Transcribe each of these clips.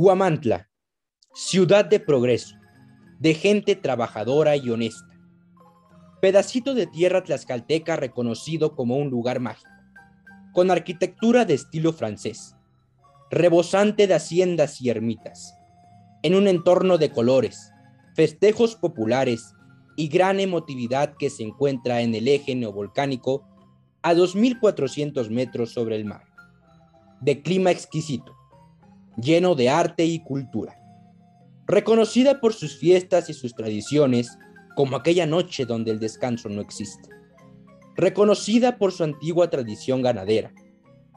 Guamantla, ciudad de progreso, de gente trabajadora y honesta. Pedacito de tierra tlaxcalteca reconocido como un lugar mágico, con arquitectura de estilo francés, rebosante de haciendas y ermitas, en un entorno de colores, festejos populares y gran emotividad que se encuentra en el eje neovolcánico a 2.400 metros sobre el mar, de clima exquisito, lleno de arte y cultura. Reconocida por sus fiestas y sus tradiciones, como aquella noche donde el descanso no existe. Reconocida por su antigua tradición ganadera,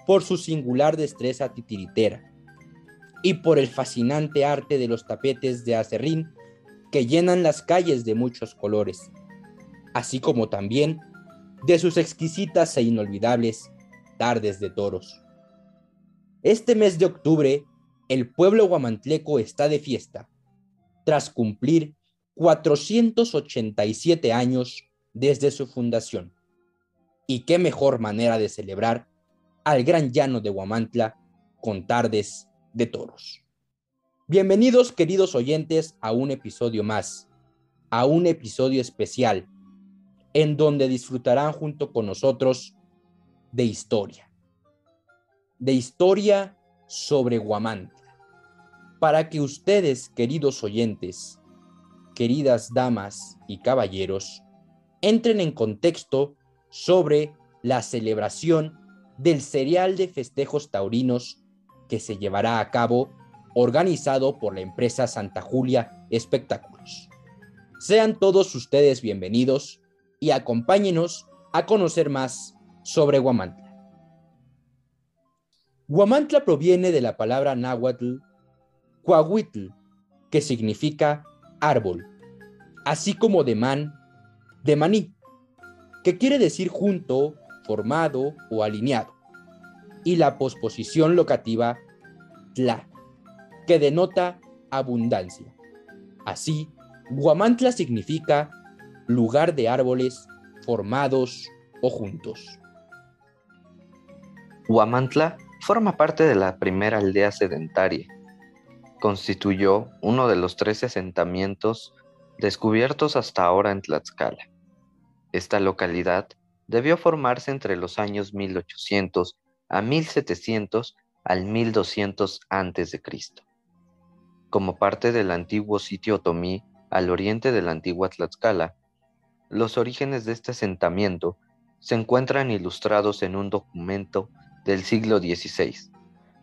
por su singular destreza titiritera y por el fascinante arte de los tapetes de acerrín que llenan las calles de muchos colores, así como también de sus exquisitas e inolvidables tardes de toros. Este mes de octubre el pueblo guamantleco está de fiesta, tras cumplir 487 años desde su fundación. Y qué mejor manera de celebrar al gran llano de Guamantla con tardes de toros. Bienvenidos queridos oyentes a un episodio más, a un episodio especial, en donde disfrutarán junto con nosotros de historia, de historia sobre Guamantla para que ustedes, queridos oyentes, queridas damas y caballeros, entren en contexto sobre la celebración del serial de festejos taurinos que se llevará a cabo organizado por la empresa Santa Julia Espectáculos. Sean todos ustedes bienvenidos y acompáñenos a conocer más sobre Guamantla. Guamantla proviene de la palabra náhuatl Coahuitl, que significa árbol, así como de man, de maní, que quiere decir junto, formado o alineado, y la posposición locativa tla, que denota abundancia. Así, Guamantla significa lugar de árboles formados o juntos. Guamantla forma parte de la primera aldea sedentaria constituyó uno de los tres asentamientos descubiertos hasta ahora en Tlaxcala. Esta localidad debió formarse entre los años 1800 a 1700 al 1200 a.C. Como parte del antiguo sitio otomí al oriente de la antigua Tlaxcala, los orígenes de este asentamiento se encuentran ilustrados en un documento del siglo XVI,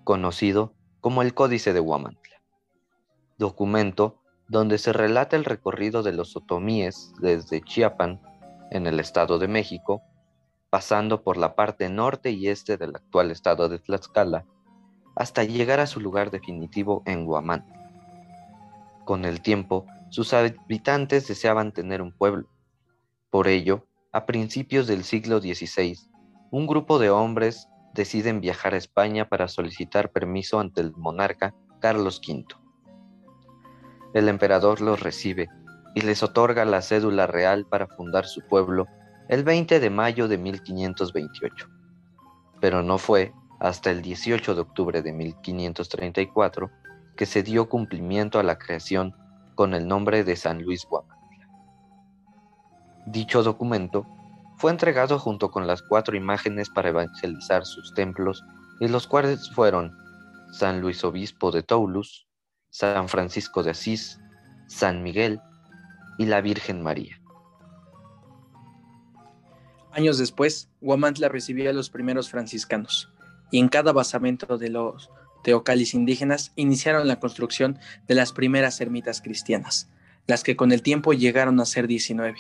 conocido como el Códice de Huamantla documento donde se relata el recorrido de los otomíes desde Chiapan, en el Estado de México, pasando por la parte norte y este del actual estado de Tlaxcala, hasta llegar a su lugar definitivo en Guamán. Con el tiempo, sus habitantes deseaban tener un pueblo. Por ello, a principios del siglo XVI, un grupo de hombres deciden viajar a España para solicitar permiso ante el monarca Carlos V el emperador los recibe y les otorga la cédula real para fundar su pueblo el 20 de mayo de 1528. Pero no fue hasta el 18 de octubre de 1534 que se dio cumplimiento a la creación con el nombre de San Luis Guamantla. Dicho documento fue entregado junto con las cuatro imágenes para evangelizar sus templos y los cuales fueron San Luis Obispo de Toulouse, San Francisco de Asís, San Miguel y la Virgen María. Años después, Huamantla recibió a los primeros franciscanos, y en cada basamento de los teocallis indígenas iniciaron la construcción de las primeras ermitas cristianas, las que con el tiempo llegaron a ser 19,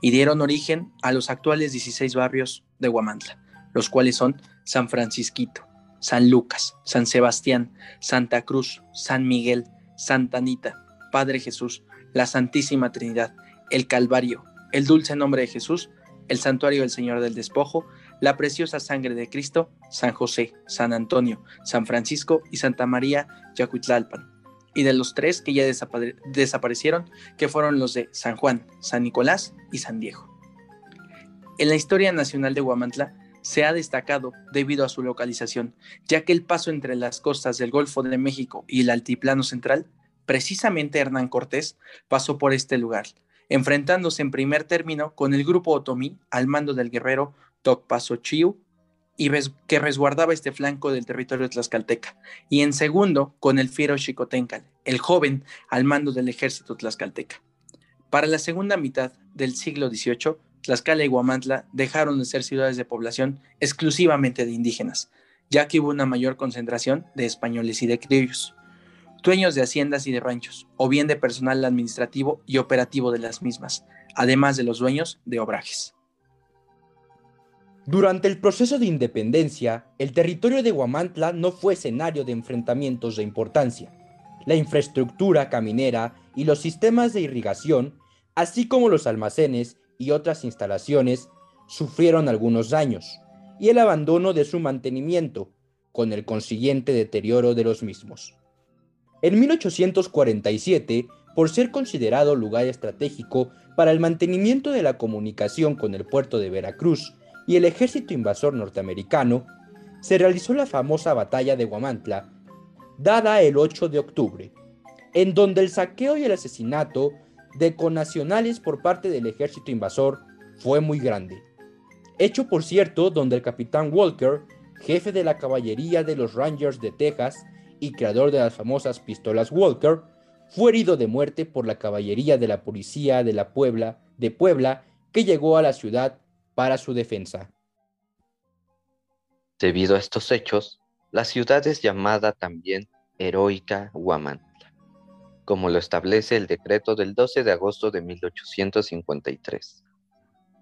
y dieron origen a los actuales 16 barrios de Huamantla, los cuales son San Francisquito, San Lucas, San Sebastián, Santa Cruz, San Miguel, Santa Anita, Padre Jesús, la Santísima Trinidad, el Calvario, el dulce nombre de Jesús, el santuario del Señor del Despojo, la preciosa sangre de Cristo, San José, San Antonio, San Francisco y Santa María Yacuitlalpan. Y de los tres que ya desaparecieron, que fueron los de San Juan, San Nicolás y San Diego. En la historia nacional de Huamantla se ha destacado debido a su localización, ya que el paso entre las costas del Golfo de México y el Altiplano Central, precisamente Hernán Cortés pasó por este lugar, enfrentándose en primer término con el grupo otomí al mando del guerrero Tocpasochiu y que resguardaba este flanco del territorio tlaxcalteca, y en segundo con el fiero Xicotencal, el joven al mando del ejército tlaxcalteca. Para la segunda mitad del siglo XVIII, Tlaxcala y Huamantla dejaron de ser ciudades de población exclusivamente de indígenas, ya que hubo una mayor concentración de españoles y de criollos, dueños de haciendas y de ranchos, o bien de personal administrativo y operativo de las mismas, además de los dueños de obrajes. Durante el proceso de independencia, el territorio de Huamantla no fue escenario de enfrentamientos de importancia. La infraestructura caminera y los sistemas de irrigación, así como los almacenes y otras instalaciones, sufrieron algunos daños, y el abandono de su mantenimiento, con el consiguiente deterioro de los mismos. En 1847, por ser considerado lugar estratégico para el mantenimiento de la comunicación con el puerto de Veracruz y el ejército invasor norteamericano, se realizó la famosa batalla de Guamantla, dada el 8 de octubre, en donde el saqueo y el asesinato de conacionales por parte del ejército invasor fue muy grande. Hecho por cierto donde el capitán Walker, jefe de la caballería de los Rangers de Texas y creador de las famosas pistolas Walker, fue herido de muerte por la caballería de la policía de la Puebla de Puebla que llegó a la ciudad para su defensa. Debido a estos hechos, la ciudad es llamada también Heroica Huamantla, como lo establece el decreto del 12 de agosto de 1853.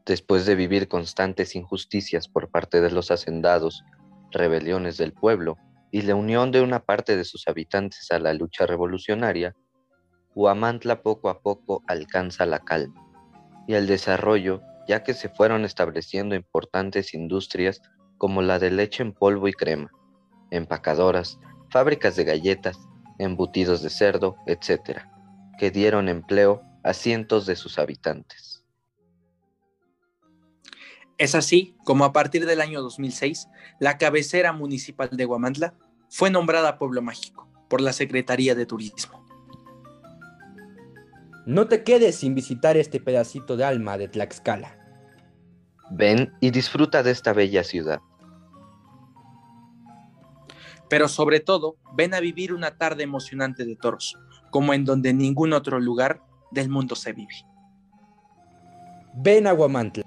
Después de vivir constantes injusticias por parte de los hacendados, rebeliones del pueblo y la unión de una parte de sus habitantes a la lucha revolucionaria, Huamantla poco a poco alcanza la calma y el desarrollo ya que se fueron estableciendo importantes industrias como la de leche en polvo y crema, empacadoras, fábricas de galletas, embutidos de cerdo, etc., que dieron empleo a cientos de sus habitantes. Es así como a partir del año 2006, la cabecera municipal de Guamantla fue nombrada Pueblo Mágico por la Secretaría de Turismo. No te quedes sin visitar este pedacito de alma de Tlaxcala. Ven y disfruta de esta bella ciudad. Pero sobre todo, ven a vivir una tarde emocionante de toros, como en donde ningún otro lugar del mundo se vive. Ven a Guamantla.